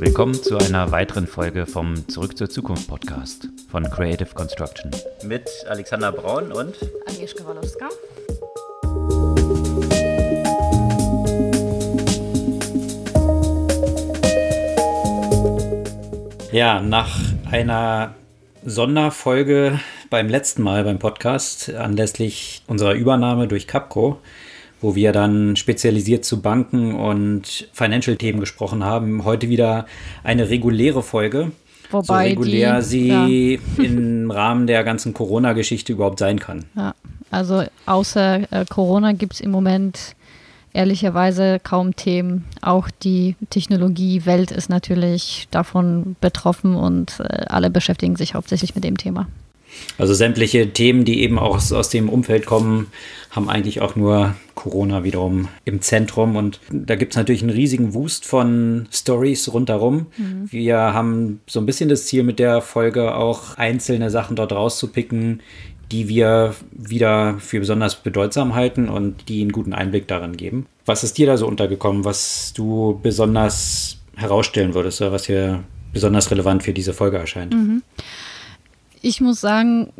Willkommen zu einer weiteren Folge vom Zurück zur Zukunft Podcast von Creative Construction. Mit Alexander Braun und Agnieszka Walowska. Ja, nach einer Sonderfolge beim letzten Mal beim Podcast anlässlich unserer Übernahme durch Capco wo wir dann spezialisiert zu Banken und Financial-Themen gesprochen haben. Heute wieder eine reguläre Folge. Wobei so regulär die, sie ja. im Rahmen der ganzen Corona-Geschichte überhaupt sein kann. Ja, also außer äh, Corona gibt es im Moment ehrlicherweise kaum Themen. Auch die Technologiewelt ist natürlich davon betroffen und äh, alle beschäftigen sich hauptsächlich mit dem Thema. Also sämtliche Themen, die eben auch aus, aus dem Umfeld kommen, haben eigentlich auch nur Corona wiederum im Zentrum. Und da gibt es natürlich einen riesigen Wust von Stories rundherum. Mhm. Wir haben so ein bisschen das Ziel mit der Folge auch einzelne Sachen dort rauszupicken, die wir wieder für besonders bedeutsam halten und die einen guten Einblick darin geben. Was ist dir da so untergekommen, was du besonders herausstellen würdest oder was hier besonders relevant für diese Folge erscheint? Mhm ich muss sagen,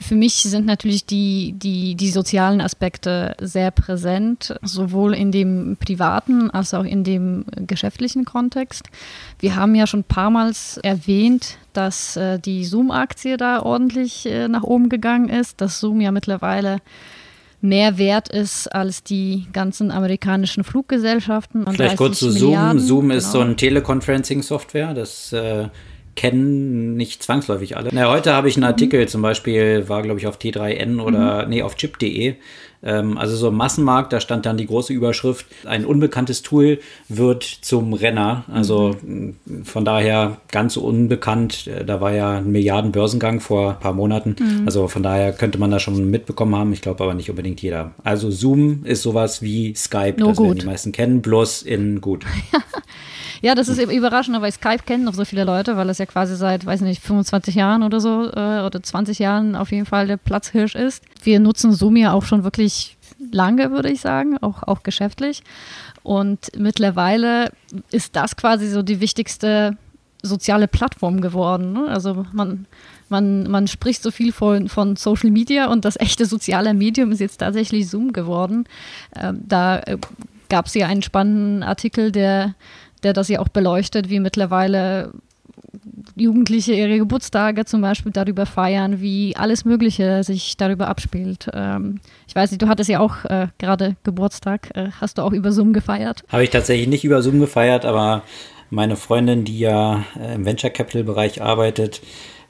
für mich sind natürlich die, die, die sozialen Aspekte sehr präsent, sowohl in dem privaten als auch in dem geschäftlichen Kontext. Wir haben ja schon ein paar Mal erwähnt, dass äh, die Zoom-Aktie da ordentlich äh, nach oben gegangen ist, dass Zoom ja mittlerweile mehr wert ist als die ganzen amerikanischen Fluggesellschaften. Vielleicht kurz zu Zoom. Zoom ist genau. so ein Teleconferencing-Software, das äh, kennen nicht zwangsläufig alle. Na, heute habe ich einen mhm. Artikel, mhm. zum Beispiel war, glaube ich, auf T3N oder mhm. nee, auf chip.de. Ähm, also so im Massenmarkt, da stand dann die große Überschrift, ein unbekanntes Tool wird zum Renner. Also mhm. von daher ganz so unbekannt. Äh, da war ja ein Milliardenbörsengang vor ein paar Monaten. Mhm. Also von daher könnte man das schon mitbekommen haben. Ich glaube aber nicht unbedingt jeder. Also Zoom ist sowas wie Skype, Nur das gut. werden die meisten kennen, bloß in gut. Ja, das ist überraschend, weil Skype kennen noch so viele Leute, weil es ja quasi seit, weiß nicht, 25 Jahren oder so äh, oder 20 Jahren auf jeden Fall der Platzhirsch ist. Wir nutzen Zoom ja auch schon wirklich lange, würde ich sagen, auch, auch geschäftlich. Und mittlerweile ist das quasi so die wichtigste soziale Plattform geworden. Ne? Also man, man, man spricht so viel von, von Social Media und das echte soziale Medium ist jetzt tatsächlich Zoom geworden. Ähm, da äh, gab es ja einen spannenden Artikel, der der das ja auch beleuchtet, wie mittlerweile Jugendliche ihre Geburtstage zum Beispiel darüber feiern, wie alles Mögliche sich darüber abspielt. Ähm, ich weiß nicht, du hattest ja auch äh, gerade Geburtstag. Äh, hast du auch über Zoom gefeiert? Habe ich tatsächlich nicht über Zoom gefeiert, aber meine Freundin, die ja äh, im Venture Capital Bereich arbeitet,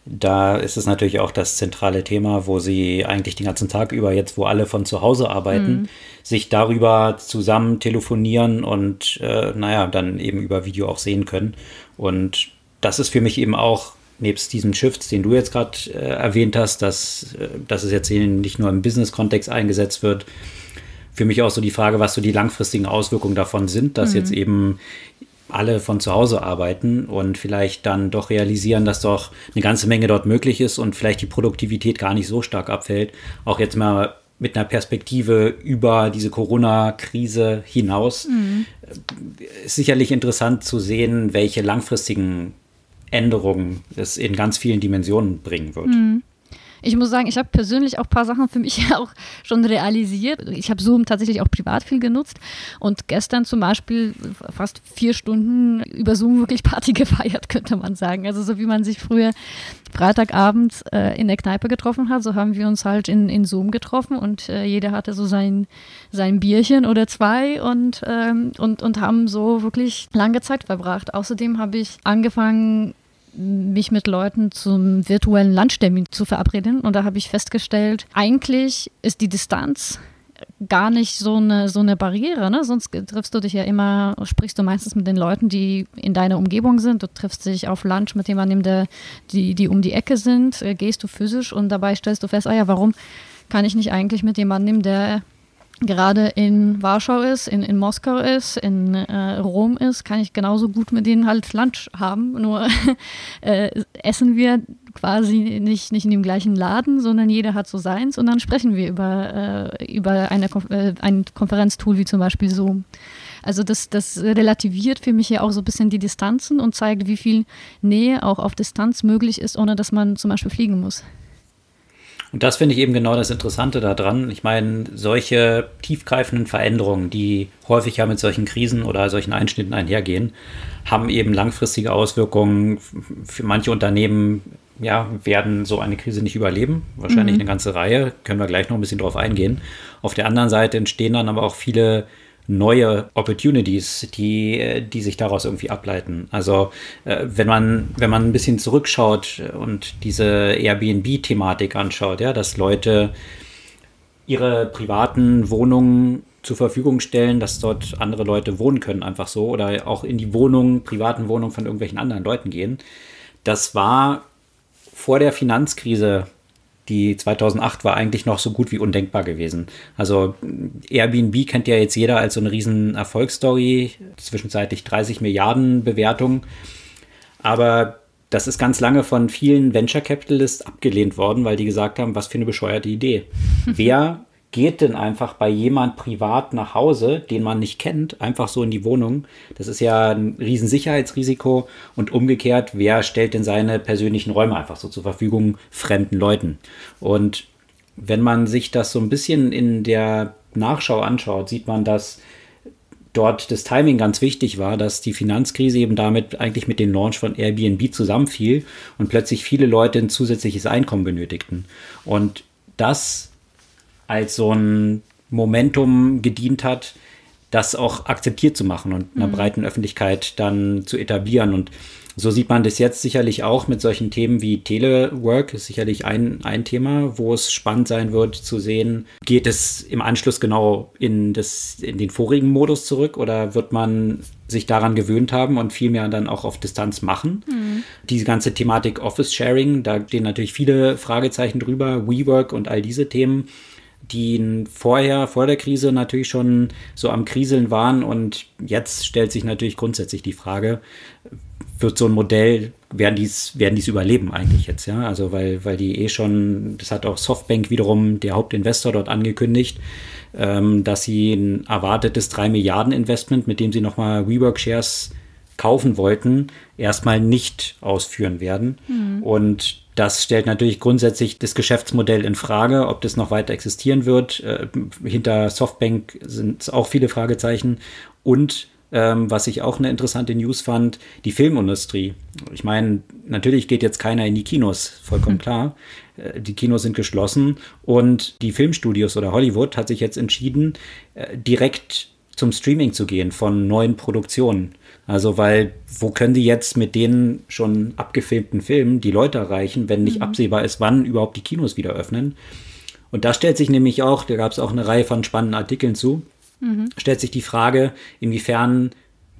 da ist es natürlich auch das zentrale Thema, wo sie eigentlich den ganzen Tag über, jetzt wo alle von zu Hause arbeiten, mhm. sich darüber zusammen telefonieren und äh, naja, dann eben über Video auch sehen können. Und das ist für mich eben auch, nebst diesem Shift, den du jetzt gerade äh, erwähnt hast, dass, äh, dass es jetzt nicht nur im Business-Kontext eingesetzt wird, für mich auch so die Frage, was so die langfristigen Auswirkungen davon sind, dass mhm. jetzt eben alle von zu Hause arbeiten und vielleicht dann doch realisieren, dass doch eine ganze Menge dort möglich ist und vielleicht die Produktivität gar nicht so stark abfällt. Auch jetzt mal mit einer Perspektive über diese Corona-Krise hinaus. Mhm. Ist sicherlich interessant zu sehen, welche langfristigen Änderungen es in ganz vielen Dimensionen bringen wird. Mhm. Ich muss sagen, ich habe persönlich auch ein paar Sachen für mich auch schon realisiert. Ich habe Zoom tatsächlich auch privat viel genutzt und gestern zum Beispiel fast vier Stunden über Zoom wirklich Party gefeiert, könnte man sagen. Also so wie man sich früher Freitagabend äh, in der Kneipe getroffen hat, so haben wir uns halt in, in Zoom getroffen und äh, jeder hatte so sein, sein Bierchen oder zwei und, ähm, und, und haben so wirklich lange Zeit verbracht. Außerdem habe ich angefangen, mich mit Leuten zum virtuellen Lunchtermin zu verabreden. Und da habe ich festgestellt, eigentlich ist die Distanz gar nicht so eine, so eine Barriere. Ne? Sonst triffst du dich ja immer, sprichst du meistens mit den Leuten, die in deiner Umgebung sind. Du triffst dich auf Lunch mit jemandem, der, die, die um die Ecke sind, äh, gehst du physisch und dabei stellst du fest, ah ja, warum kann ich nicht eigentlich mit jemandem, der gerade in Warschau ist, in, in Moskau ist, in äh, Rom ist, kann ich genauso gut mit denen halt Lunch haben. Nur äh, essen wir quasi nicht, nicht in dem gleichen Laden, sondern jeder hat so seins und dann sprechen wir über, äh, über eine, äh, ein Konferenztool wie zum Beispiel Zoom. Also das, das relativiert für mich ja auch so ein bisschen die Distanzen und zeigt, wie viel Nähe auch auf Distanz möglich ist, ohne dass man zum Beispiel fliegen muss. Und das finde ich eben genau das Interessante daran. Ich meine, solche tiefgreifenden Veränderungen, die häufig ja mit solchen Krisen oder solchen Einschnitten einhergehen, haben eben langfristige Auswirkungen. Für manche Unternehmen ja, werden so eine Krise nicht überleben. Wahrscheinlich mhm. eine ganze Reihe. Können wir gleich noch ein bisschen drauf eingehen. Auf der anderen Seite entstehen dann aber auch viele neue Opportunities, die, die sich daraus irgendwie ableiten. Also äh, wenn man, wenn man ein bisschen zurückschaut und diese Airbnb-Thematik anschaut, ja, dass Leute ihre privaten Wohnungen zur Verfügung stellen, dass dort andere Leute wohnen können, einfach so, oder auch in die Wohnungen, privaten Wohnungen von irgendwelchen anderen Leuten gehen. Das war vor der Finanzkrise die 2008 war eigentlich noch so gut wie undenkbar gewesen. Also Airbnb kennt ja jetzt jeder als so eine riesen Erfolgsstory, zwischenzeitlich 30 Milliarden Bewertung. Aber das ist ganz lange von vielen Venture Capitalists abgelehnt worden, weil die gesagt haben, was für eine bescheuerte Idee. Wer geht denn einfach bei jemand privat nach Hause, den man nicht kennt, einfach so in die Wohnung? Das ist ja ein Riesensicherheitsrisiko. Und umgekehrt, wer stellt denn seine persönlichen Räume einfach so zur Verfügung fremden Leuten? Und wenn man sich das so ein bisschen in der Nachschau anschaut, sieht man, dass dort das Timing ganz wichtig war, dass die Finanzkrise eben damit eigentlich mit dem Launch von Airbnb zusammenfiel und plötzlich viele Leute ein zusätzliches Einkommen benötigten. Und das als so ein Momentum gedient hat, das auch akzeptiert zu machen und einer mhm. breiten Öffentlichkeit dann zu etablieren. Und so sieht man das jetzt sicherlich auch mit solchen Themen wie Telework, ist sicherlich ein, ein Thema, wo es spannend sein wird zu sehen, geht es im Anschluss genau in, das, in den vorigen Modus zurück oder wird man sich daran gewöhnt haben und viel mehr dann auch auf Distanz machen. Mhm. Diese ganze Thematik Office Sharing, da stehen natürlich viele Fragezeichen drüber, WeWork und all diese Themen die vorher, vor der Krise natürlich schon so am Kriseln waren. Und jetzt stellt sich natürlich grundsätzlich die Frage, wird so ein Modell, werden dies, werden dies überleben eigentlich jetzt, ja? Also weil, weil die eh schon, das hat auch Softbank wiederum, der Hauptinvestor dort angekündigt, ähm, dass sie ein erwartetes 3 Milliarden Investment, mit dem sie nochmal WeWork Shares kaufen wollten, erstmal nicht ausführen werden. Mhm. Und das stellt natürlich grundsätzlich das Geschäftsmodell in Frage, ob das noch weiter existieren wird. Äh, hinter Softbank sind es auch viele Fragezeichen. Und ähm, was ich auch eine interessante News fand, die Filmindustrie. Ich meine, natürlich geht jetzt keiner in die Kinos, vollkommen mhm. klar. Äh, die Kinos sind geschlossen und die Filmstudios oder Hollywood hat sich jetzt entschieden, äh, direkt zum Streaming zu gehen von neuen Produktionen. Also, weil, wo können die jetzt mit den schon abgefilmten Filmen die Leute erreichen, wenn nicht mhm. absehbar ist, wann überhaupt die Kinos wieder öffnen? Und da stellt sich nämlich auch, da gab es auch eine Reihe von spannenden Artikeln zu, mhm. stellt sich die Frage, inwiefern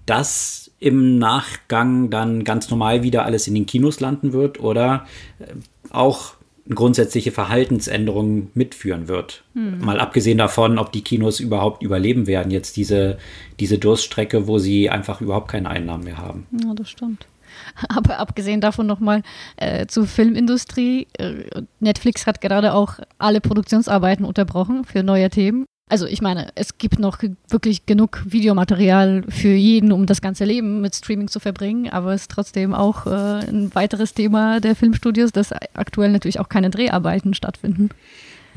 das im Nachgang dann ganz normal wieder alles in den Kinos landen wird oder äh, auch grundsätzliche Verhaltensänderungen mitführen wird. Hm. Mal abgesehen davon, ob die Kinos überhaupt überleben werden, jetzt diese, diese Durststrecke, wo sie einfach überhaupt keine Einnahmen mehr haben. Ja, das stimmt. Aber abgesehen davon nochmal äh, zur Filmindustrie. Äh, Netflix hat gerade auch alle Produktionsarbeiten unterbrochen für neue Themen. Also ich meine, es gibt noch wirklich genug Videomaterial für jeden, um das ganze Leben mit Streaming zu verbringen, aber es ist trotzdem auch äh, ein weiteres Thema der Filmstudios, dass aktuell natürlich auch keine Dreharbeiten stattfinden.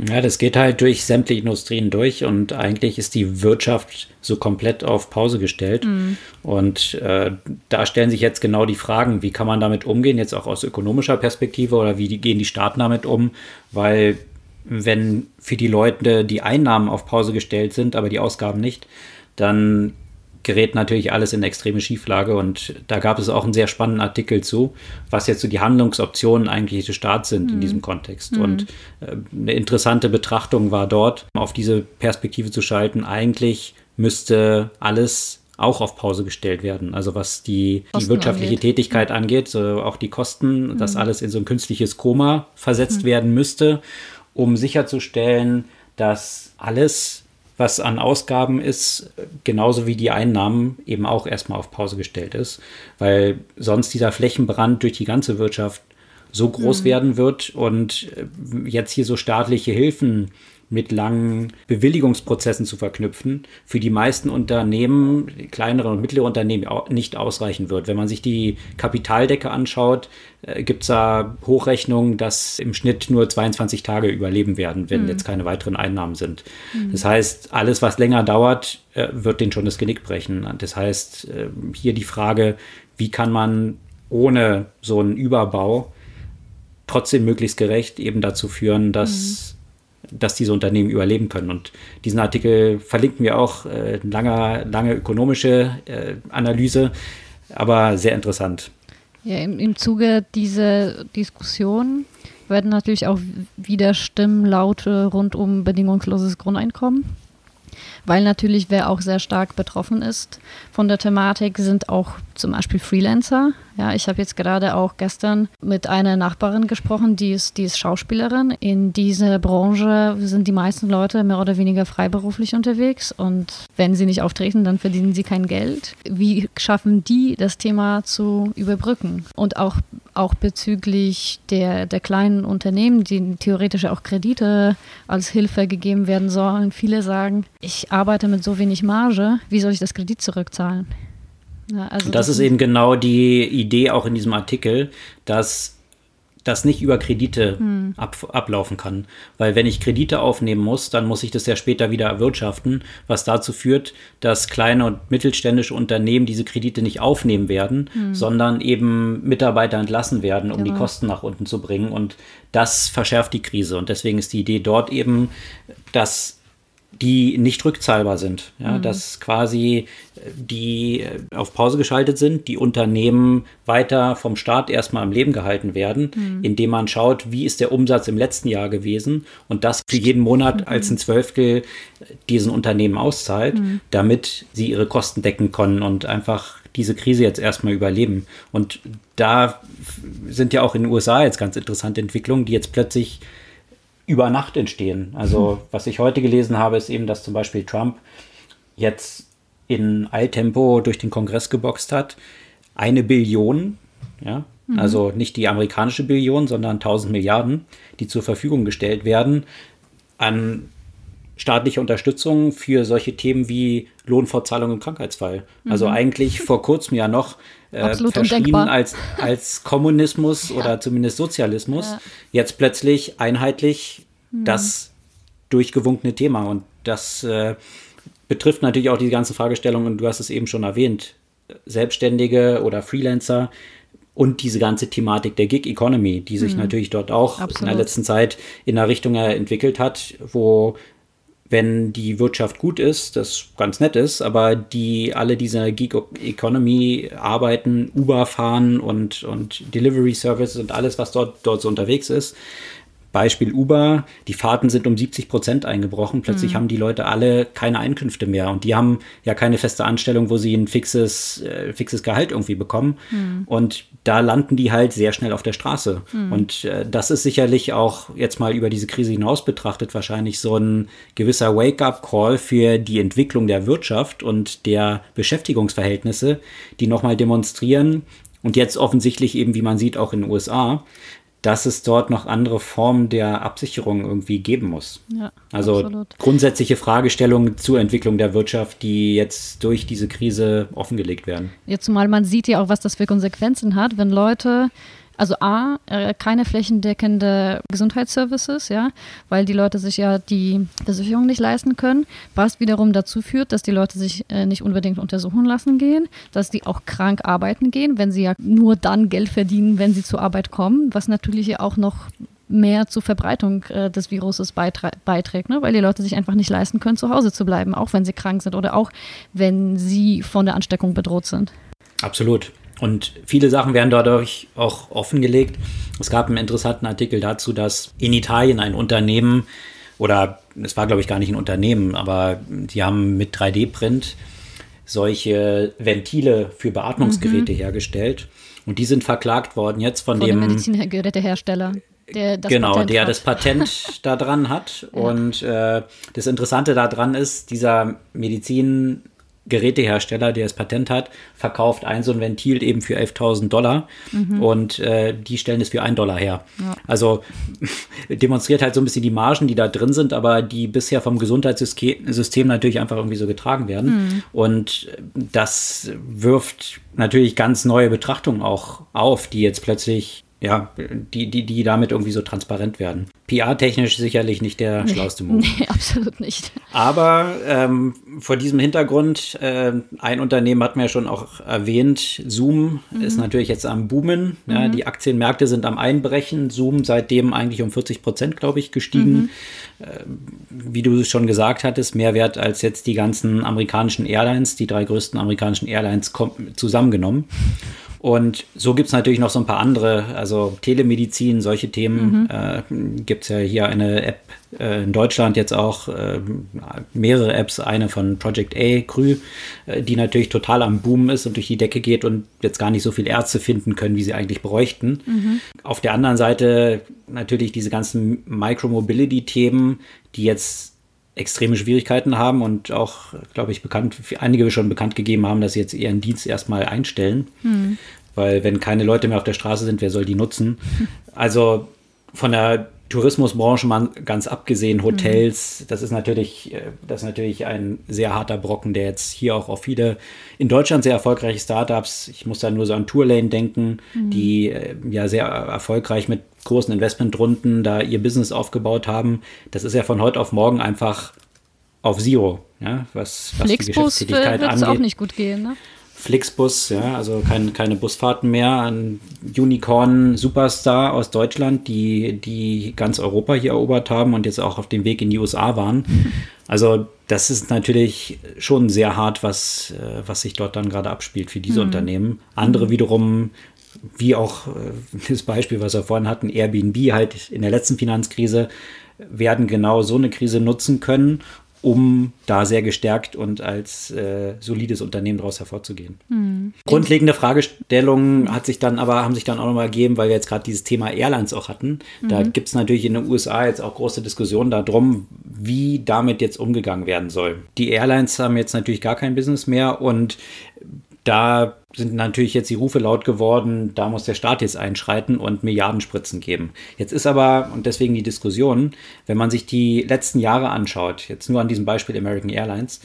Ja, das geht halt durch sämtliche Industrien durch und eigentlich ist die Wirtschaft so komplett auf Pause gestellt. Mhm. Und äh, da stellen sich jetzt genau die Fragen, wie kann man damit umgehen, jetzt auch aus ökonomischer Perspektive oder wie die, gehen die Staaten damit um, weil wenn für die Leute die Einnahmen auf Pause gestellt sind, aber die Ausgaben nicht, dann gerät natürlich alles in extreme Schieflage. Und da gab es auch einen sehr spannenden Artikel zu, was jetzt so die Handlungsoptionen eigentlich des Staats sind mhm. in diesem Kontext. Mhm. Und äh, eine interessante Betrachtung war dort, auf diese Perspektive zu schalten. Eigentlich müsste alles auch auf Pause gestellt werden. Also was die, die wirtschaftliche angeht. Tätigkeit angeht, so auch die Kosten, mhm. dass alles in so ein künstliches Koma versetzt mhm. werden müsste um sicherzustellen, dass alles, was an Ausgaben ist, genauso wie die Einnahmen eben auch erstmal auf Pause gestellt ist, weil sonst dieser Flächenbrand durch die ganze Wirtschaft so groß mhm. werden wird und jetzt hier so staatliche Hilfen mit langen Bewilligungsprozessen zu verknüpfen, für die meisten Unternehmen, kleinere und mittlere Unternehmen nicht ausreichen wird. Wenn man sich die Kapitaldecke anschaut, äh, gibt es da Hochrechnungen, dass im Schnitt nur 22 Tage überleben werden, wenn mhm. jetzt keine weiteren Einnahmen sind. Mhm. Das heißt, alles, was länger dauert, äh, wird den schon das Genick brechen. Das heißt, äh, hier die Frage, wie kann man ohne so einen Überbau trotzdem möglichst gerecht eben dazu führen, dass, mhm. Dass diese Unternehmen überleben können. Und diesen Artikel verlinken wir auch, äh, lange, lange ökonomische äh, Analyse, aber sehr interessant. Ja, im, im Zuge dieser Diskussion werden natürlich auch wieder Stimmen laut rund um bedingungsloses Grundeinkommen weil natürlich wer auch sehr stark betroffen ist von der Thematik, sind auch zum Beispiel Freelancer. Ja, ich habe jetzt gerade auch gestern mit einer Nachbarin gesprochen, die ist, die ist Schauspielerin. In dieser Branche sind die meisten Leute mehr oder weniger freiberuflich unterwegs und wenn sie nicht auftreten, dann verdienen sie kein Geld. Wie schaffen die, das Thema zu überbrücken? Und auch, auch bezüglich der, der kleinen Unternehmen, die theoretisch auch Kredite als Hilfe gegeben werden sollen. Viele sagen, ich arbeite mit so wenig Marge, wie soll ich das Kredit zurückzahlen? Ja, also das, das ist eben genau die Idee auch in diesem Artikel, dass das nicht über Kredite hm. ab, ablaufen kann. Weil wenn ich Kredite aufnehmen muss, dann muss ich das ja später wieder erwirtschaften, was dazu führt, dass kleine und mittelständische Unternehmen diese Kredite nicht aufnehmen werden, hm. sondern eben Mitarbeiter entlassen werden, um genau. die Kosten nach unten zu bringen. Und das verschärft die Krise. Und deswegen ist die Idee dort eben, dass die nicht rückzahlbar sind. Ja, mhm. Dass quasi äh, die äh, auf Pause geschaltet sind, die Unternehmen weiter vom Staat erstmal am Leben gehalten werden, mhm. indem man schaut, wie ist der Umsatz im letzten Jahr gewesen und das für jeden Monat mhm. als ein Zwölftel diesen Unternehmen auszahlt, mhm. damit sie ihre Kosten decken können und einfach diese Krise jetzt erstmal überleben. Und da sind ja auch in den USA jetzt ganz interessante Entwicklungen, die jetzt plötzlich über Nacht entstehen. Also hm. was ich heute gelesen habe, ist eben, dass zum Beispiel Trump jetzt in Eiltempo durch den Kongress geboxt hat. Eine Billion, ja, mhm. also nicht die amerikanische Billion, sondern 1000 Milliarden, die zur Verfügung gestellt werden an staatliche Unterstützung für solche Themen wie Lohnfortzahlung im Krankheitsfall. Mhm. Also eigentlich vor kurzem ja noch äh, verschrien als, als Kommunismus ja. oder zumindest Sozialismus. Ja. Jetzt plötzlich einheitlich mhm. das durchgewunkene Thema. Und das äh, betrifft natürlich auch die ganze Fragestellung, und du hast es eben schon erwähnt, Selbstständige oder Freelancer und diese ganze Thematik der Gig Economy, die sich mhm. natürlich dort auch Absolut. in der letzten Zeit in einer Richtung entwickelt hat, wo wenn die Wirtschaft gut ist, das ganz nett ist, aber die alle diese Geek Economy arbeiten, Uber fahren und, und Delivery Services und alles, was dort, dort so unterwegs ist, Beispiel Uber, die Fahrten sind um 70 Prozent eingebrochen. Plötzlich mhm. haben die Leute alle keine Einkünfte mehr und die haben ja keine feste Anstellung, wo sie ein fixes, äh, fixes Gehalt irgendwie bekommen. Mhm. Und da landen die halt sehr schnell auf der Straße. Mhm. Und äh, das ist sicherlich auch jetzt mal über diese Krise hinaus betrachtet wahrscheinlich so ein gewisser Wake-up-Call für die Entwicklung der Wirtschaft und der Beschäftigungsverhältnisse, die nochmal demonstrieren, und jetzt offensichtlich eben, wie man sieht, auch in den USA, dass es dort noch andere Formen der Absicherung irgendwie geben muss. Ja, also absolut. grundsätzliche Fragestellungen zur Entwicklung der Wirtschaft, die jetzt durch diese Krise offengelegt werden. Jetzt zumal man sieht ja auch, was das für Konsequenzen hat, wenn Leute also A, äh, keine flächendeckende Gesundheitsservices, ja, weil die Leute sich ja die Versicherung nicht leisten können, was wiederum dazu führt, dass die Leute sich äh, nicht unbedingt untersuchen lassen gehen, dass die auch krank arbeiten gehen, wenn sie ja nur dann Geld verdienen, wenn sie zur Arbeit kommen, was natürlich ja auch noch mehr zur Verbreitung äh, des Viruses beiträgt, ne? weil die Leute sich einfach nicht leisten können, zu Hause zu bleiben, auch wenn sie krank sind oder auch wenn sie von der Ansteckung bedroht sind. Absolut. Und viele Sachen werden dadurch auch offengelegt. Es gab einen interessanten Artikel dazu, dass in Italien ein Unternehmen, oder es war glaube ich gar nicht ein Unternehmen, aber die haben mit 3D-Print solche Ventile für Beatmungsgeräte mhm. hergestellt. Und die sind verklagt worden jetzt von, von dem Medizingerätehersteller. Der genau, Patent der hat. das Patent da dran hat. Ja. Und äh, das Interessante daran ist, dieser Medizin Gerätehersteller, der das Patent hat, verkauft ein so ein Ventil eben für 11.000 Dollar mhm. und äh, die stellen es für einen Dollar her. Ja. Also demonstriert halt so ein bisschen die Margen, die da drin sind, aber die bisher vom Gesundheitssystem natürlich einfach irgendwie so getragen werden. Mhm. Und das wirft natürlich ganz neue Betrachtungen auch auf, die jetzt plötzlich ja, die, die, die damit irgendwie so transparent werden. PR-technisch sicherlich nicht der nee, schlauste Move. Nee, absolut nicht. Aber ähm, vor diesem Hintergrund, äh, ein Unternehmen hat mir ja schon auch erwähnt, Zoom mhm. ist natürlich jetzt am Boomen. Ja, mhm. Die Aktienmärkte sind am Einbrechen. Zoom seitdem eigentlich um 40 Prozent, glaube ich, gestiegen. Mhm. Äh, wie du schon gesagt hattest, mehr wert als jetzt die ganzen amerikanischen Airlines, die drei größten amerikanischen Airlines zusammengenommen. Und so gibt es natürlich noch so ein paar andere, also Telemedizin, solche Themen. Mhm. Äh, gibt es ja hier eine App äh, in Deutschland jetzt auch, äh, mehrere Apps, eine von Project A, Krü, äh, die natürlich total am Boom ist und durch die Decke geht und jetzt gar nicht so viele Ärzte finden können, wie sie eigentlich bräuchten. Mhm. Auf der anderen Seite natürlich diese ganzen Micromobility-Themen, die jetzt extreme Schwierigkeiten haben und auch, glaube ich, bekannt, einige schon bekannt gegeben haben, dass sie jetzt ihren Dienst erstmal einstellen. Hm. Weil wenn keine Leute mehr auf der Straße sind, wer soll die nutzen? Also von der Tourismusbranche mal ganz abgesehen, Hotels, mhm. das ist natürlich, äh, das ist natürlich ein sehr harter Brocken, der jetzt hier auch auf viele in Deutschland sehr erfolgreiche Startups, ich muss da nur so an Tourlane denken, mhm. die äh, ja sehr erfolgreich mit großen Investmentrunden da ihr Business aufgebaut haben. Das ist ja von heute auf morgen einfach auf Zero, ja, was, was die Geschäftstätigkeit angeht. auch nicht gut gehen, ne? Flixbus, ja, also kein, keine Busfahrten mehr. Ein Unicorn Superstar aus Deutschland, die, die ganz Europa hier erobert haben und jetzt auch auf dem Weg in die USA waren. Also das ist natürlich schon sehr hart, was, äh, was sich dort dann gerade abspielt für diese mhm. Unternehmen. Andere mhm. wiederum, wie auch äh, das Beispiel, was wir vorhin hatten, Airbnb halt in der letzten Finanzkrise, werden genau so eine Krise nutzen können, um da sehr gestärkt und als äh, solides Unternehmen daraus hervorzugehen. Mhm. Grundlegende Fragestellungen hat sich dann aber, haben sich dann auch nochmal ergeben, weil wir jetzt gerade dieses Thema Airlines auch hatten. Da mhm. gibt es natürlich in den USA jetzt auch große Diskussionen darum, wie damit jetzt umgegangen werden soll. Die Airlines haben jetzt natürlich gar kein Business mehr und da sind natürlich jetzt die Rufe laut geworden, da muss der Staat jetzt einschreiten und Milliardenspritzen geben. Jetzt ist aber, und deswegen die Diskussion, wenn man sich die letzten Jahre anschaut, jetzt nur an diesem Beispiel American Airlines,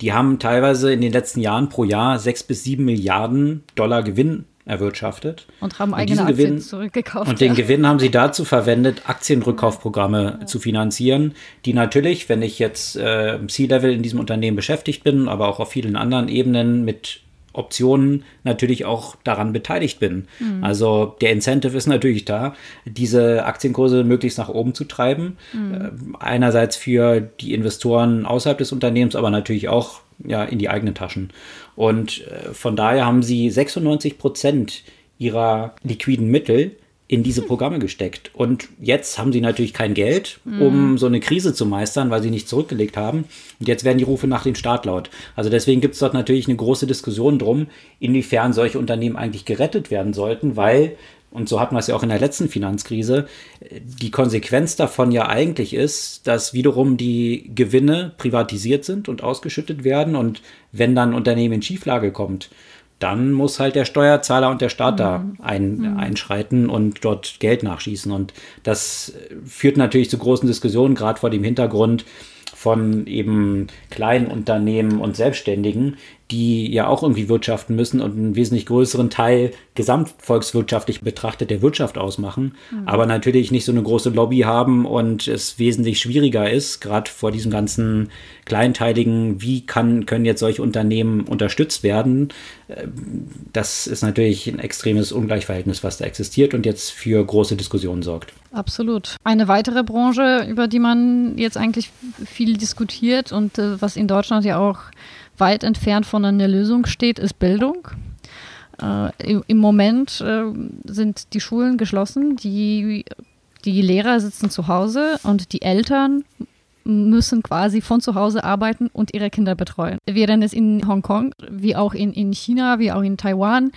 die haben teilweise in den letzten Jahren pro Jahr sechs bis sieben Milliarden Dollar Gewinn erwirtschaftet. Und haben eigene und Aktien Gewinn, zurückgekauft. Und den Gewinn haben sie dazu verwendet, Aktienrückkaufprogramme ja. zu finanzieren, die natürlich, wenn ich jetzt äh, C-Level in diesem Unternehmen beschäftigt bin, aber auch auf vielen anderen Ebenen mit Optionen natürlich auch daran beteiligt bin. Mhm. Also der Incentive ist natürlich da, diese Aktienkurse möglichst nach oben zu treiben. Mhm. einerseits für die Investoren außerhalb des Unternehmens, aber natürlich auch ja, in die eigenen Taschen. Und äh, von daher haben sie 96 Prozent ihrer liquiden Mittel in diese Programme gesteckt. Und jetzt haben sie natürlich kein Geld, um mhm. so eine Krise zu meistern, weil sie nicht zurückgelegt haben. Und jetzt werden die Rufe nach dem Staat laut. Also deswegen gibt es dort natürlich eine große Diskussion drum, inwiefern solche Unternehmen eigentlich gerettet werden sollten, weil und so hatten wir es ja auch in der letzten Finanzkrise, die Konsequenz davon ja eigentlich ist, dass wiederum die Gewinne privatisiert sind und ausgeschüttet werden. Und wenn dann ein Unternehmen in Schieflage kommt, dann muss halt der Steuerzahler und der Staat mhm. da ein, mhm. einschreiten und dort Geld nachschießen. Und das führt natürlich zu großen Diskussionen, gerade vor dem Hintergrund, von eben kleinen Unternehmen und Selbstständigen, die ja auch irgendwie wirtschaften müssen und einen wesentlich größeren Teil gesamtvolkswirtschaftlich betrachtet der Wirtschaft ausmachen, mhm. aber natürlich nicht so eine große Lobby haben und es wesentlich schwieriger ist, gerade vor diesem ganzen kleinteiligen, wie kann, können jetzt solche Unternehmen unterstützt werden. Das ist natürlich ein extremes Ungleichverhältnis, was da existiert und jetzt für große Diskussionen sorgt. Absolut. Eine weitere Branche, über die man jetzt eigentlich viel diskutiert und äh, was in Deutschland ja auch weit entfernt von einer Lösung steht, ist Bildung. Äh, Im Moment äh, sind die Schulen geschlossen, die, die Lehrer sitzen zu Hause und die Eltern müssen quasi von zu Hause arbeiten und ihre Kinder betreuen. Während es in Hongkong, wie auch in, in China, wie auch in Taiwan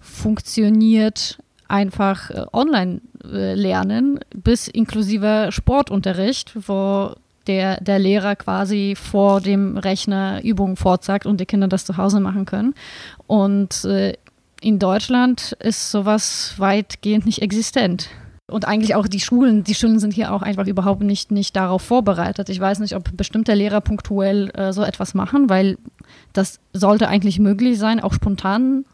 funktioniert einfach äh, online äh, bis inklusive Sportunterricht, wo der, der Lehrer quasi vor dem Rechner Übungen fortsagt und die Kinder das zu Hause machen können. Und äh, in Deutschland ist sowas weitgehend nicht existent. Und eigentlich auch die Schulen, die Schulen sind hier auch einfach überhaupt nicht, nicht darauf vorbereitet. Ich weiß nicht, ob bestimmte Lehrer punktuell äh, so etwas machen, weil das sollte eigentlich möglich sein, auch spontan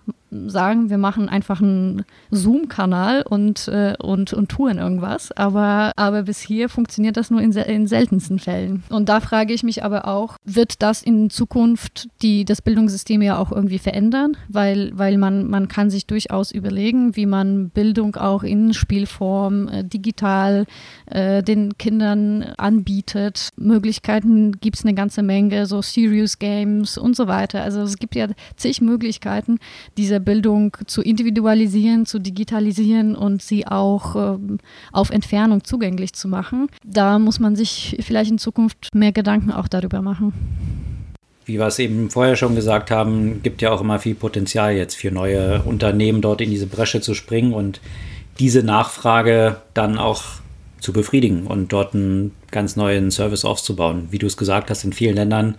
sagen, wir machen einfach einen Zoom-Kanal und, äh, und, und tun irgendwas. Aber, aber bis hier funktioniert das nur in, in seltensten Fällen. Und da frage ich mich aber auch, wird das in Zukunft die, das Bildungssystem ja auch irgendwie verändern? Weil, weil man, man kann sich durchaus überlegen, wie man Bildung auch in Spielform, äh, digital äh, den Kindern anbietet. Möglichkeiten gibt es eine ganze Menge, so Serious Games und so weiter. Also es gibt ja zig Möglichkeiten, diese Bildung zu individualisieren, zu digitalisieren und sie auch ähm, auf Entfernung zugänglich zu machen. Da muss man sich vielleicht in Zukunft mehr Gedanken auch darüber machen. Wie wir es eben vorher schon gesagt haben, gibt ja auch immer viel Potenzial jetzt für neue Unternehmen dort in diese Bresche zu springen und diese Nachfrage dann auch zu befriedigen und dort einen ganz neuen Service aufzubauen. Wie du es gesagt hast, in vielen Ländern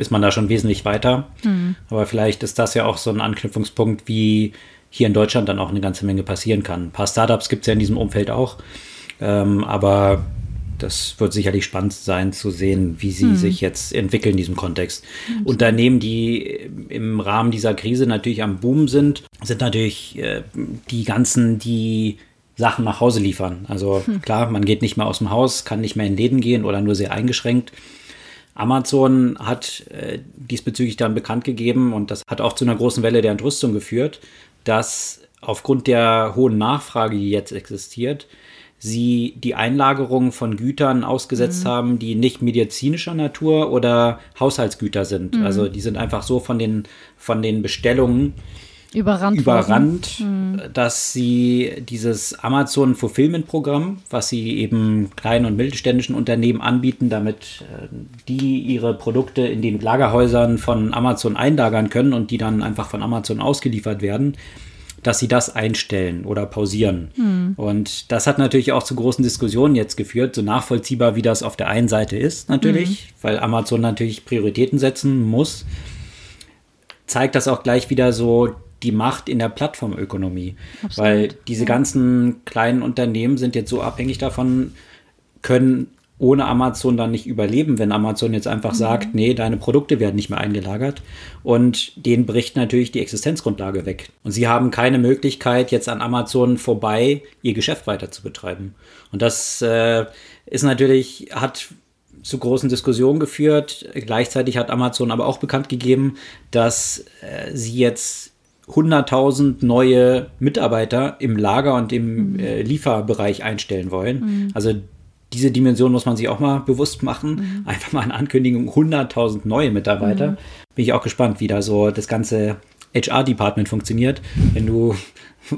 ist man da schon wesentlich weiter. Mhm. Aber vielleicht ist das ja auch so ein Anknüpfungspunkt, wie hier in Deutschland dann auch eine ganze Menge passieren kann. Ein paar Startups gibt es ja in diesem Umfeld auch. Ähm, aber das wird sicherlich spannend sein zu sehen, wie sie hm. sich jetzt entwickeln in diesem Kontext. Mhm. Unternehmen, die im Rahmen dieser Krise natürlich am Boom sind, sind natürlich äh, die ganzen, die Sachen nach Hause liefern. Also hm. klar, man geht nicht mehr aus dem Haus, kann nicht mehr in Läden gehen oder nur sehr eingeschränkt. Amazon hat äh, diesbezüglich dann bekannt gegeben und das hat auch zu einer großen Welle der Entrüstung geführt, dass aufgrund der hohen Nachfrage, die jetzt existiert, sie die Einlagerung von Gütern ausgesetzt mhm. haben, die nicht medizinischer Natur oder Haushaltsgüter sind. Mhm. Also die sind einfach so von den, von den Bestellungen überrannt, überrannt mhm. dass sie dieses Amazon Fulfillment Programm, was sie eben kleinen und mittelständischen Unternehmen anbieten, damit äh, die ihre Produkte in den Lagerhäusern von Amazon einlagern können und die dann einfach von Amazon ausgeliefert werden, dass sie das einstellen oder pausieren. Mhm. Und das hat natürlich auch zu großen Diskussionen jetzt geführt, so nachvollziehbar wie das auf der einen Seite ist natürlich, mhm. weil Amazon natürlich Prioritäten setzen muss zeigt das auch gleich wieder so die Macht in der Plattformökonomie. Absolut. Weil diese ganzen kleinen Unternehmen sind jetzt so abhängig davon, können ohne Amazon dann nicht überleben, wenn Amazon jetzt einfach mhm. sagt, nee, deine Produkte werden nicht mehr eingelagert. Und denen bricht natürlich die Existenzgrundlage weg. Und sie haben keine Möglichkeit, jetzt an Amazon vorbei ihr Geschäft weiter zu betreiben. Und das äh, ist natürlich, hat zu großen Diskussionen geführt. Gleichzeitig hat Amazon aber auch bekannt gegeben, dass äh, sie jetzt 100.000 neue Mitarbeiter im Lager und im mhm. äh, Lieferbereich einstellen wollen. Mhm. Also diese Dimension muss man sich auch mal bewusst machen. Mhm. Einfach mal eine Ankündigung, 100.000 neue Mitarbeiter. Mhm. Bin ich auch gespannt, wie da so das ganze HR-Department funktioniert, wenn du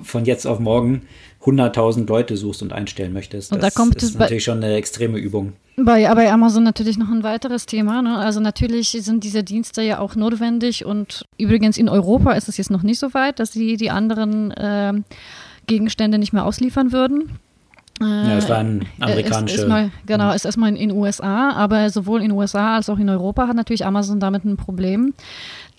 von jetzt auf morgen 100.000 Leute suchst und einstellen möchtest. Und das da ist natürlich schon eine extreme Übung. Bei, bei Amazon natürlich noch ein weiteres Thema. Ne? Also natürlich sind diese Dienste ja auch notwendig und übrigens in Europa ist es jetzt noch nicht so weit, dass sie die anderen äh, Gegenstände nicht mehr ausliefern würden. Ja, es war ein äh, amerikanischer. Ist, ist genau, ist erstmal in den USA, aber sowohl in den USA als auch in Europa hat natürlich Amazon damit ein Problem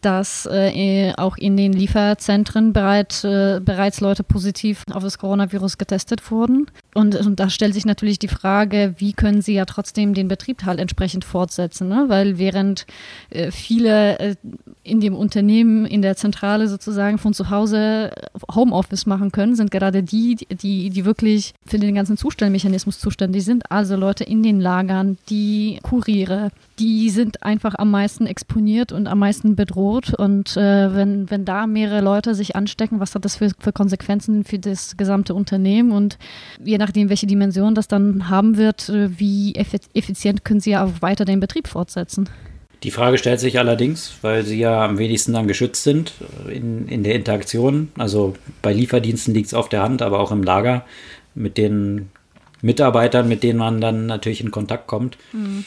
dass äh, auch in den Lieferzentren bereit, äh, bereits Leute positiv auf das Coronavirus getestet wurden. Und, und, da stellt sich natürlich die Frage, wie können sie ja trotzdem den Betrieb halt entsprechend fortsetzen, ne? weil während äh, viele äh, in dem Unternehmen, in der Zentrale sozusagen von zu Hause Homeoffice machen können, sind gerade die, die, die wirklich für den ganzen Zustellmechanismus zuständig sind, also Leute in den Lagern, die Kuriere, die sind einfach am meisten exponiert und am meisten bedroht. Und äh, wenn, wenn da mehrere Leute sich anstecken, was hat das für, für Konsequenzen für das gesamte Unternehmen? Und je nachdem, welche Dimension das dann haben wird, äh, wie effizient können sie ja auch weiter den Betrieb fortsetzen? Die Frage stellt sich allerdings, weil sie ja am wenigsten dann geschützt sind äh, in, in der Interaktion. Also bei Lieferdiensten liegt es auf der Hand, aber auch im Lager mit den Mitarbeitern, mit denen man dann natürlich in Kontakt kommt. Mhm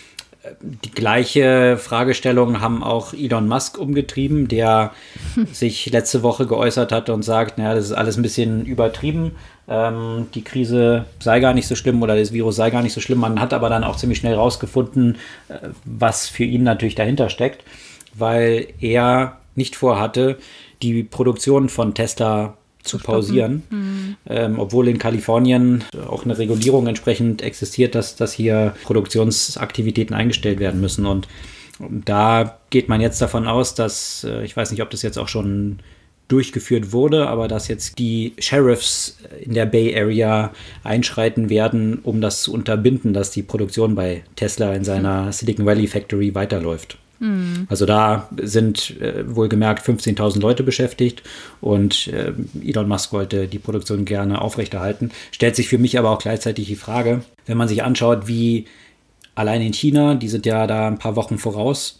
Die gleiche Fragestellung haben auch Elon Musk umgetrieben, der sich letzte Woche geäußert hat und sagt, naja, das ist alles ein bisschen übertrieben. Ähm, die Krise sei gar nicht so schlimm oder das Virus sei gar nicht so schlimm. Man hat aber dann auch ziemlich schnell rausgefunden, äh, was für ihn natürlich dahinter steckt, weil er nicht vorhatte, die Produktion von Tesla zu pausieren, mhm. ähm, obwohl in Kalifornien auch eine Regulierung entsprechend existiert, dass, dass hier Produktionsaktivitäten eingestellt werden müssen. Und, da geht man jetzt davon aus, dass, äh, ich weiß nicht, ob das jetzt auch schon durchgeführt wurde, aber dass jetzt die Sheriffs in der Bay Area einschreiten werden, um das zu unterbinden, dass die Produktion bei Tesla in seiner Silicon Valley Factory weiterläuft. Mhm. Also da sind äh, wohlgemerkt 15.000 Leute beschäftigt und äh, Elon Musk wollte die Produktion gerne aufrechterhalten. Stellt sich für mich aber auch gleichzeitig die Frage, wenn man sich anschaut, wie allein in China, die sind ja da ein paar Wochen voraus,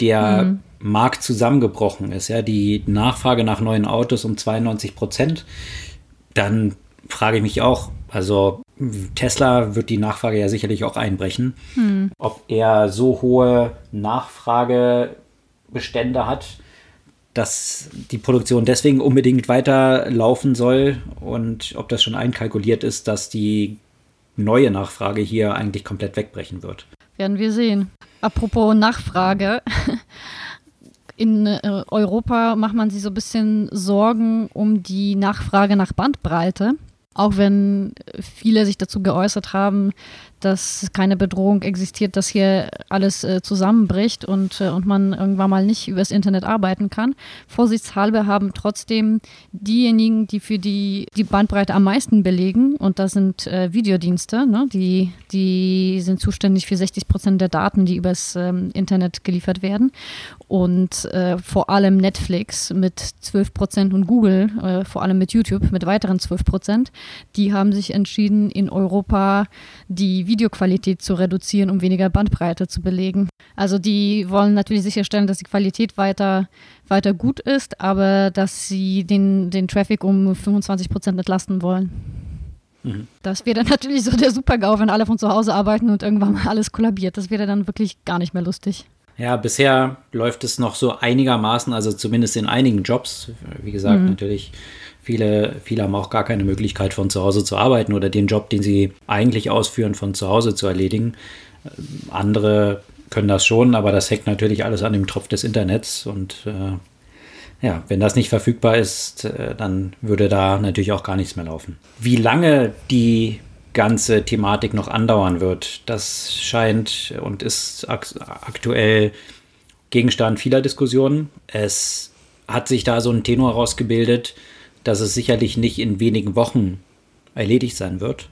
der mhm. Markt zusammengebrochen ist, ja, die Nachfrage nach neuen Autos um 92 Prozent, dann frage ich mich auch, also Tesla wird die Nachfrage ja sicherlich auch einbrechen. Hm. Ob er so hohe Nachfragebestände hat, dass die Produktion deswegen unbedingt weiterlaufen soll und ob das schon einkalkuliert ist, dass die neue Nachfrage hier eigentlich komplett wegbrechen wird. Werden wir sehen. Apropos Nachfrage. In äh, Europa macht man sich so ein bisschen Sorgen um die Nachfrage nach Bandbreite. Auch wenn viele sich dazu geäußert haben, dass keine Bedrohung existiert, dass hier alles äh, zusammenbricht und, äh, und man irgendwann mal nicht übers Internet arbeiten kann. Vorsichtshalber haben trotzdem diejenigen, die für die, die Bandbreite am meisten belegen, und das sind äh, Videodienste, ne, die, die sind zuständig für 60 Prozent der Daten, die übers ähm, Internet geliefert werden. Und äh, vor allem Netflix mit 12 Prozent und Google, äh, vor allem mit YouTube mit weiteren 12 Prozent, die haben sich entschieden, in Europa die Videoqualität zu reduzieren, um weniger Bandbreite zu belegen. Also die wollen natürlich sicherstellen, dass die Qualität weiter, weiter gut ist, aber dass sie den, den Traffic um 25 Prozent entlasten wollen. Mhm. Das wäre dann natürlich so der Super-GAU, wenn alle von zu Hause arbeiten und irgendwann mal alles kollabiert. Das wäre dann wirklich gar nicht mehr lustig. Ja, bisher läuft es noch so einigermaßen, also zumindest in einigen Jobs. Wie gesagt, mhm. natürlich Viele, viele haben auch gar keine Möglichkeit, von zu Hause zu arbeiten oder den Job, den sie eigentlich ausführen, von zu Hause zu erledigen. Ähm, andere können das schon, aber das hängt natürlich alles an dem Tropf des Internets und äh, ja, wenn das nicht verfügbar ist, äh, dann würde da natürlich auch gar nichts mehr laufen. Wie lange die ganze Thematik noch andauern wird, das scheint und ist ak aktuell Gegenstand vieler Diskussionen. Es hat sich da so ein Tenor rausgebildet, dass es sicherlich nicht in wenigen Wochen erledigt sein wird,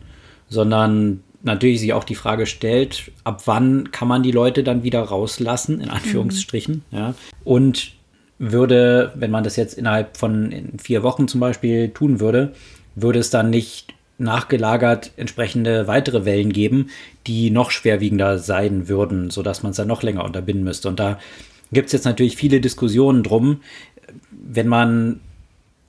sondern natürlich sich auch die Frage stellt, ab wann kann man die Leute dann wieder rauslassen, in Anführungsstrichen, mhm. ja, und würde, wenn man das jetzt innerhalb von vier Wochen zum Beispiel tun würde, würde es dann nicht nachgelagert entsprechende weitere Wellen geben, die noch schwerwiegender sein würden, sodass man es dann noch länger unterbinden müsste. Und da gibt es jetzt natürlich viele Diskussionen drum, wenn man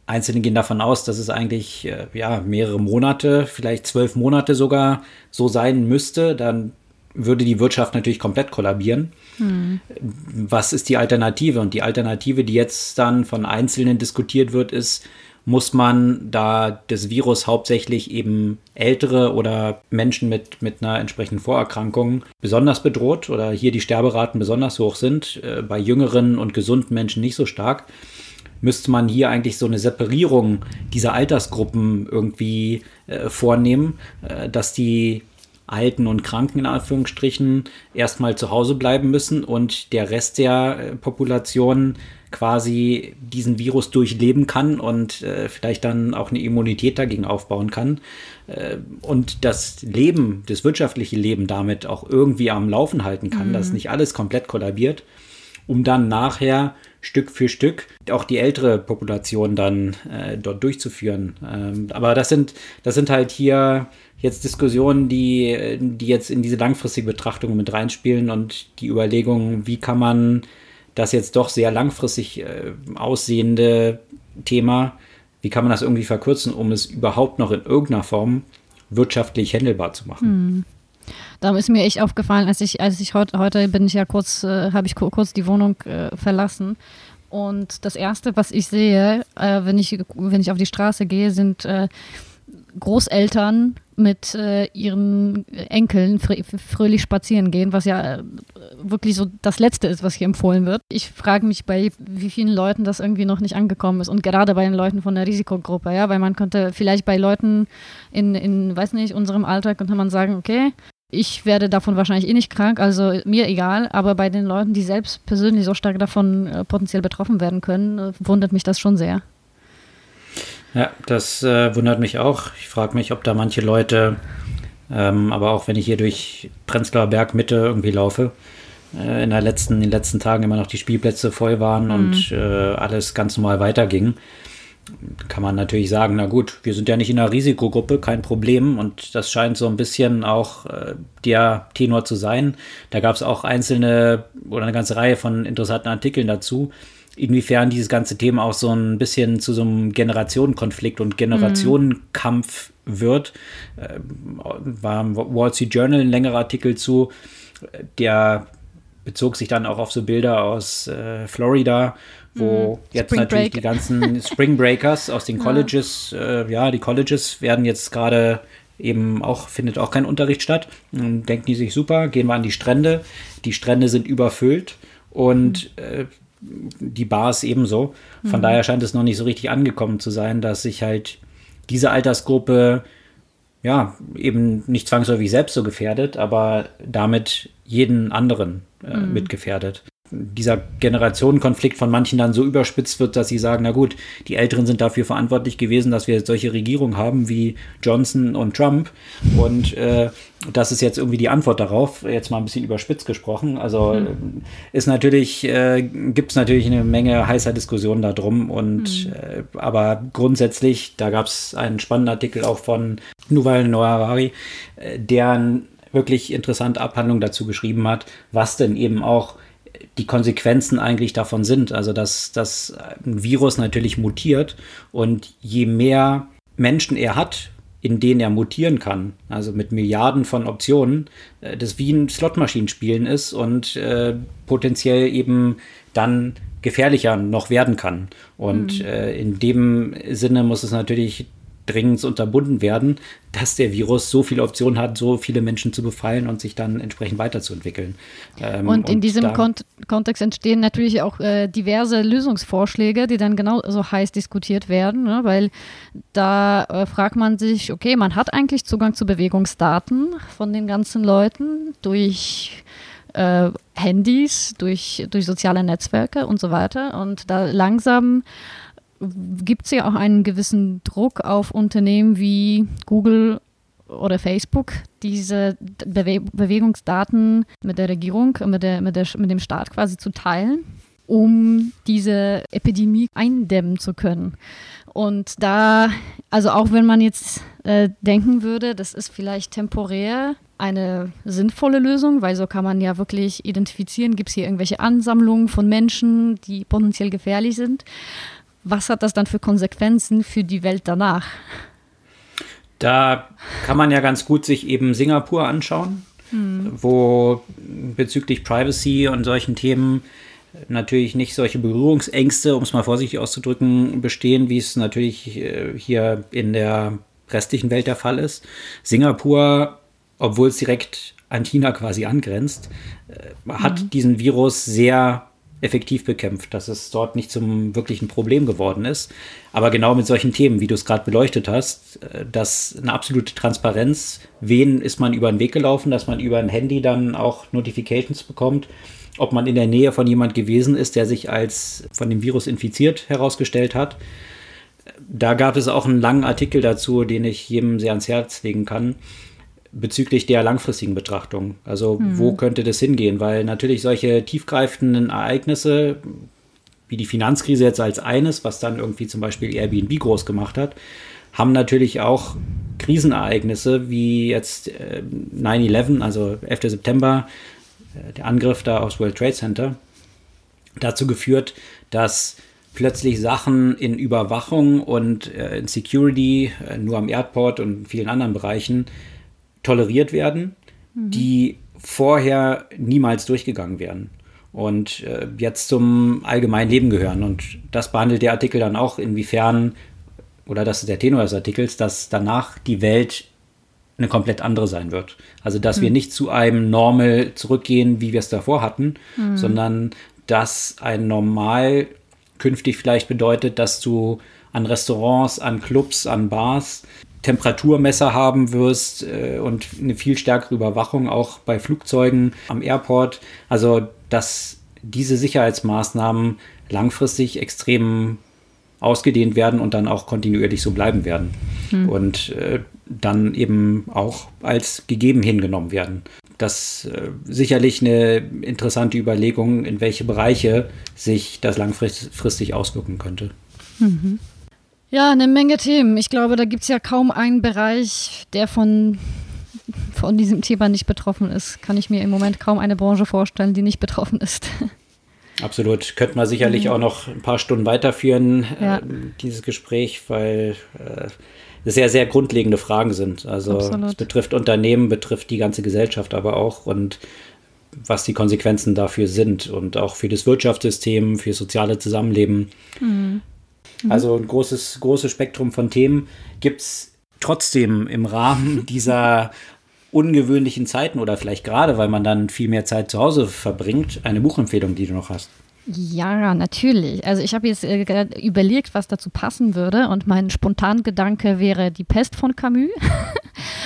Einzelne gehen davon aus, dass es eigentlich äh, ja, mehrere Monate, vielleicht zwölf Monate sogar so sein müsste. Dann würde die Wirtschaft natürlich komplett kollabieren. Hm. Was ist die Alternative? Und die Alternative, die jetzt dann von Einzelnen diskutiert wird, ist, muss man, da das Virus hauptsächlich eben ältere oder Menschen mit, mit einer entsprechenden Vorerkrankung besonders bedroht oder hier die Sterberaten besonders hoch sind, äh, bei jüngeren und gesunden Menschen nicht so stark, müsste man hier eigentlich so eine Separierung dieser Altersgruppen irgendwie äh, vornehmen, äh, dass die Alten und Kranken in Anführungsstrichen erstmal zu Hause bleiben müssen und der Rest der äh, Population quasi diesen Virus durchleben kann und äh, vielleicht dann auch eine Immunität dagegen aufbauen kann äh, und das Leben, das wirtschaftliche Leben damit auch irgendwie am Laufen halten kann, mhm. dass nicht alles komplett kollabiert, um dann nachher Stück für Stück auch die ältere Population dann äh, dort durchzuführen. Ähm, aber das sind, das sind halt hier jetzt Diskussionen, die, die jetzt in diese langfristige Betrachtung mit reinspielen und die Überlegungen, wie kann man das jetzt doch sehr langfristig äh, aussehende Thema, wie kann man das irgendwie verkürzen, um es überhaupt noch in irgendeiner Form wirtschaftlich händelbar zu machen. Da ist mir echt aufgefallen, als ich, als ich heute, heute bin ich ja kurz, äh, habe ich kurz die Wohnung äh, verlassen. Und das erste, was ich sehe, äh, wenn ich, wenn ich auf die Straße gehe, sind äh, Großeltern mit äh, ihren Enkeln frö fröhlich spazieren gehen, was ja äh, wirklich so das Letzte ist, was hier empfohlen wird. Ich frage mich, bei wie vielen Leuten das irgendwie noch nicht angekommen ist und gerade bei den Leuten von der Risikogruppe, ja, weil man könnte vielleicht bei Leuten in, in weiß nicht, unserem Alter könnte man sagen, okay, ich werde davon wahrscheinlich eh nicht krank, also mir egal, aber bei den Leuten, die selbst persönlich so stark davon äh, potenziell betroffen werden können, äh, wundert mich das schon sehr. Ja, das äh, wundert mich auch. Ich frage mich, ob da manche Leute, ähm, aber auch wenn ich hier durch Prenzlauer Berg Mitte irgendwie laufe, äh, in, der letzten, in den letzten Tagen immer noch die Spielplätze voll waren mhm. und äh, alles ganz normal weiterging, kann man natürlich sagen, na gut, wir sind ja nicht in einer Risikogruppe, kein Problem. Und das scheint so ein bisschen auch äh, der Tenor zu sein. Da gab es auch einzelne oder eine ganze Reihe von interessanten Artikeln dazu inwiefern dieses ganze Thema auch so ein bisschen zu so einem Generationenkonflikt und Generationenkampf mhm. wird. Äh, war im Wall Street Journal ein längerer Artikel zu, der bezog sich dann auch auf so Bilder aus äh, Florida, wo mm, jetzt Spring natürlich Break. die ganzen Spring Breakers aus den Colleges, ja, äh, ja die Colleges werden jetzt gerade eben auch, findet auch kein Unterricht statt. Dann denken die sich, super, gehen wir an die Strände. Die Strände sind überfüllt und mhm. äh, die Bars ebenso. Von mhm. daher scheint es noch nicht so richtig angekommen zu sein, dass sich halt diese Altersgruppe ja eben nicht zwangsläufig selbst so gefährdet, aber damit jeden anderen äh, mhm. mitgefährdet dieser Generationenkonflikt von manchen dann so überspitzt wird, dass sie sagen, na gut, die Älteren sind dafür verantwortlich gewesen, dass wir solche Regierungen haben wie Johnson und Trump. Und äh, das ist jetzt irgendwie die Antwort darauf, jetzt mal ein bisschen überspitzt gesprochen. Also mhm. ist natürlich, äh, gibt es natürlich eine Menge heißer Diskussionen darum. Und mhm. äh, aber grundsätzlich, da gab es einen spannenden Artikel auch von Nuval Noavari, äh, der eine wirklich interessante Abhandlung dazu geschrieben hat, was denn eben auch die Konsequenzen eigentlich davon sind. Also, dass, ein Virus natürlich mutiert und je mehr Menschen er hat, in denen er mutieren kann, also mit Milliarden von Optionen, äh, das wie ein Slotmaschinenspielen ist und äh, potenziell eben dann gefährlicher noch werden kann. Und mhm. äh, in dem Sinne muss es natürlich dringend unterbunden werden, dass der Virus so viele Optionen hat, so viele Menschen zu befallen und sich dann entsprechend weiterzuentwickeln. Ähm, und in und diesem Kont Kontext entstehen natürlich auch äh, diverse Lösungsvorschläge, die dann genauso heiß diskutiert werden, ne? weil da äh, fragt man sich, okay, man hat eigentlich Zugang zu Bewegungsdaten von den ganzen Leuten durch äh, Handys, durch, durch soziale Netzwerke und so weiter. Und da langsam gibt es ja auch einen gewissen Druck auf Unternehmen wie Google oder Facebook, diese Bewe Bewegungsdaten mit der Regierung, mit, der, mit, der, mit dem Staat quasi zu teilen, um diese Epidemie eindämmen zu können. Und da, also auch wenn man jetzt äh, denken würde, das ist vielleicht temporär eine sinnvolle Lösung, weil so kann man ja wirklich identifizieren, gibt es hier irgendwelche Ansammlungen von Menschen, die potenziell gefährlich sind was hat das dann für Konsequenzen für die Welt danach? Da kann man ja ganz gut sich eben Singapur anschauen, hm. wo bezüglich Privacy und solchen Themen natürlich nicht solche Berührungsängste, um es mal vorsichtig auszudrücken, bestehen, wie es natürlich äh, hier in der restlichen Welt der Fall ist. Singapur, obwohl es direkt an China quasi angrenzt, äh, hat mhm. diesen Virus sehr effektiv bekämpft, dass es dort nicht zum wirklichen Problem geworden ist. Aber genau mit solchen Themen, wie du es gerade beleuchtet hast, äh, dass eine absolute Transparenz, wen ist man über den Weg gelaufen, dass man über ein Handy dann auch Notifications bekommt, ob man in der Nähe von jemand gewesen ist, der sich als von dem Virus infiziert herausgestellt hat. Da gab es auch einen langen Artikel dazu, den ich jedem sehr ans Herz legen kann bezüglich der langfristigen Betrachtung. Also mhm. wo könnte das hingehen? Weil natürlich solche tiefgreifenden Ereignisse, wie die Finanzkrise jetzt als eines, was dann irgendwie zum Beispiel Airbnb groß gemacht hat, haben natürlich auch Krisenereignisse wie jetzt äh, 9-11, also 11. September, äh, der Angriff da aufs World Trade Center, dazu geführt, dass plötzlich Sachen in Überwachung und äh, in Security, äh, nur am Airport und vielen anderen Bereichen, toleriert werden, mhm. die vorher niemals durchgegangen wären und äh, jetzt zum allgemeinen Leben gehören. Und das behandelt der Artikel dann auch, inwiefern, oder das ist der Tenor des Artikels, dass danach die Welt eine komplett andere sein wird. Also, dass mhm. wir nicht zu einem Normal zurückgehen, wie wir es davor hatten, mhm. sondern dass ein Normal künftig vielleicht bedeutet, dass du an Restaurants, an Clubs, an Bars Temperaturmesser haben wirst äh, und eine viel stärkere Überwachung auch bei Flugzeugen am Airport. Also, dass diese Sicherheitsmaßnahmen langfristig extrem ausgedehnt werden und dann auch kontinuierlich so bleiben werden. Hm. Und äh, dann eben auch als gegeben hingenommen werden. Das äh, sicherlich eine interessante Überlegung, in welche Bereiche sich das langfristig auswirken könnte. Mhm. Ja, eine Menge Themen. Ich glaube, da gibt es ja kaum einen Bereich, der von, von diesem Thema nicht betroffen ist. Kann ich mir im Moment kaum eine Branche vorstellen, die nicht betroffen ist. Absolut. Könnte man sicherlich mhm. auch noch ein paar Stunden weiterführen, ja. äh, dieses Gespräch, weil äh, es sehr, sehr grundlegende Fragen sind. Also Absolut. es betrifft Unternehmen, betrifft die ganze Gesellschaft aber auch und was die Konsequenzen dafür sind und auch für das Wirtschaftssystem, für das soziale Zusammenleben. Mhm. Mhm. Also ein großes, großes Spektrum von Themen gibt es trotzdem im Rahmen dieser ungewöhnlichen Zeiten oder vielleicht gerade, weil man dann viel mehr Zeit zu Hause verbringt, eine Buchempfehlung, die du noch hast. Ja, natürlich. Also ich habe jetzt äh, überlegt, was dazu passen würde und mein Spontangedanke wäre die Pest von Camus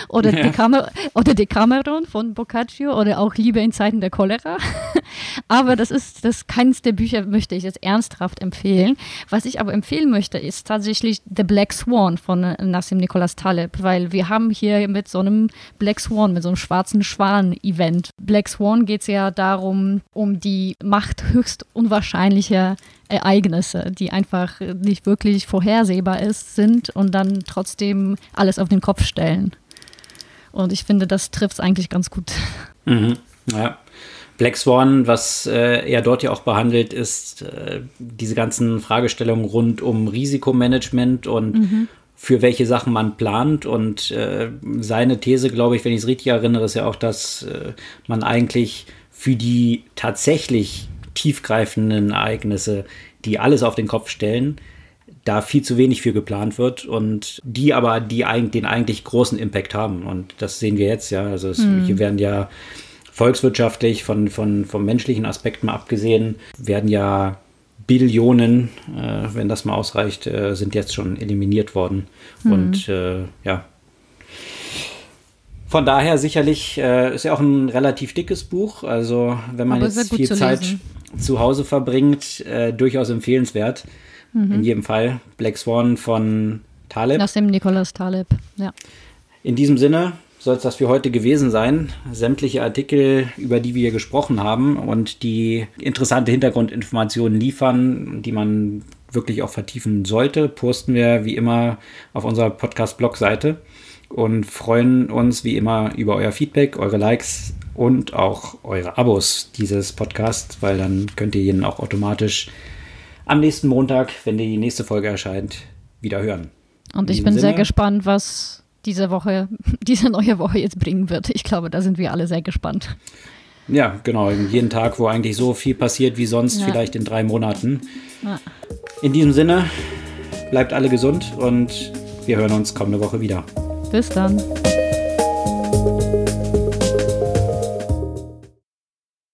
oder, ja. Decamer oder Decameron von Boccaccio oder auch Liebe in Zeiten der Cholera. aber das ist das keines der Bücher möchte ich jetzt ernsthaft empfehlen. Was ich aber empfehlen möchte, ist tatsächlich The Black Swan von Nassim Nicholas Taleb, weil wir haben hier mit so einem Black Swan, mit so einem schwarzen Schwan-Event. Black Swan geht es ja darum, um die Macht höchst unwahrscheinlich unwahrscheinliche Ereignisse, die einfach nicht wirklich vorhersehbar ist, sind und dann trotzdem alles auf den Kopf stellen. Und ich finde, das trifft es eigentlich ganz gut. Mhm. Ja. Black Swan, was äh, er dort ja auch behandelt, ist äh, diese ganzen Fragestellungen rund um Risikomanagement und mhm. für welche Sachen man plant. Und äh, seine These, glaube ich, wenn ich es richtig erinnere, ist ja auch, dass äh, man eigentlich für die tatsächlich tiefgreifenden Ereignisse, die alles auf den Kopf stellen, da viel zu wenig für geplant wird und die aber die den eigentlich großen Impact haben. Und das sehen wir jetzt ja. Also es, mhm. hier werden ja volkswirtschaftlich von, von, vom menschlichen Aspekt mal abgesehen, werden ja Billionen, äh, wenn das mal ausreicht, äh, sind jetzt schon eliminiert worden. Mhm. Und äh, ja, von daher sicherlich äh, ist ja auch ein relativ dickes Buch. Also wenn man Aber jetzt viel Zeit lesen zu Hause verbringt, äh, durchaus empfehlenswert. Mhm. In jedem Fall. Black Swan von Taleb. Aus dem Nicholas Taleb, ja. In diesem Sinne soll es das für heute gewesen sein. Sämtliche Artikel, über die wir hier gesprochen haben und die interessante Hintergrundinformationen liefern, die man wirklich auch vertiefen sollte, posten wir wie immer auf unserer Podcast-Blog-Seite und freuen uns wie immer über euer Feedback, eure Likes und auch eure Abos dieses Podcasts, weil dann könnt ihr ihn auch automatisch am nächsten Montag, wenn die nächste Folge erscheint, wieder hören. Und ich bin Sinne, sehr gespannt, was diese Woche, diese neue Woche jetzt bringen wird. Ich glaube, da sind wir alle sehr gespannt. Ja, genau. Jeden Tag, wo eigentlich so viel passiert wie sonst, ja. vielleicht in drei Monaten. Ja. In diesem Sinne, bleibt alle gesund und wir hören uns kommende Woche wieder. Bis dann.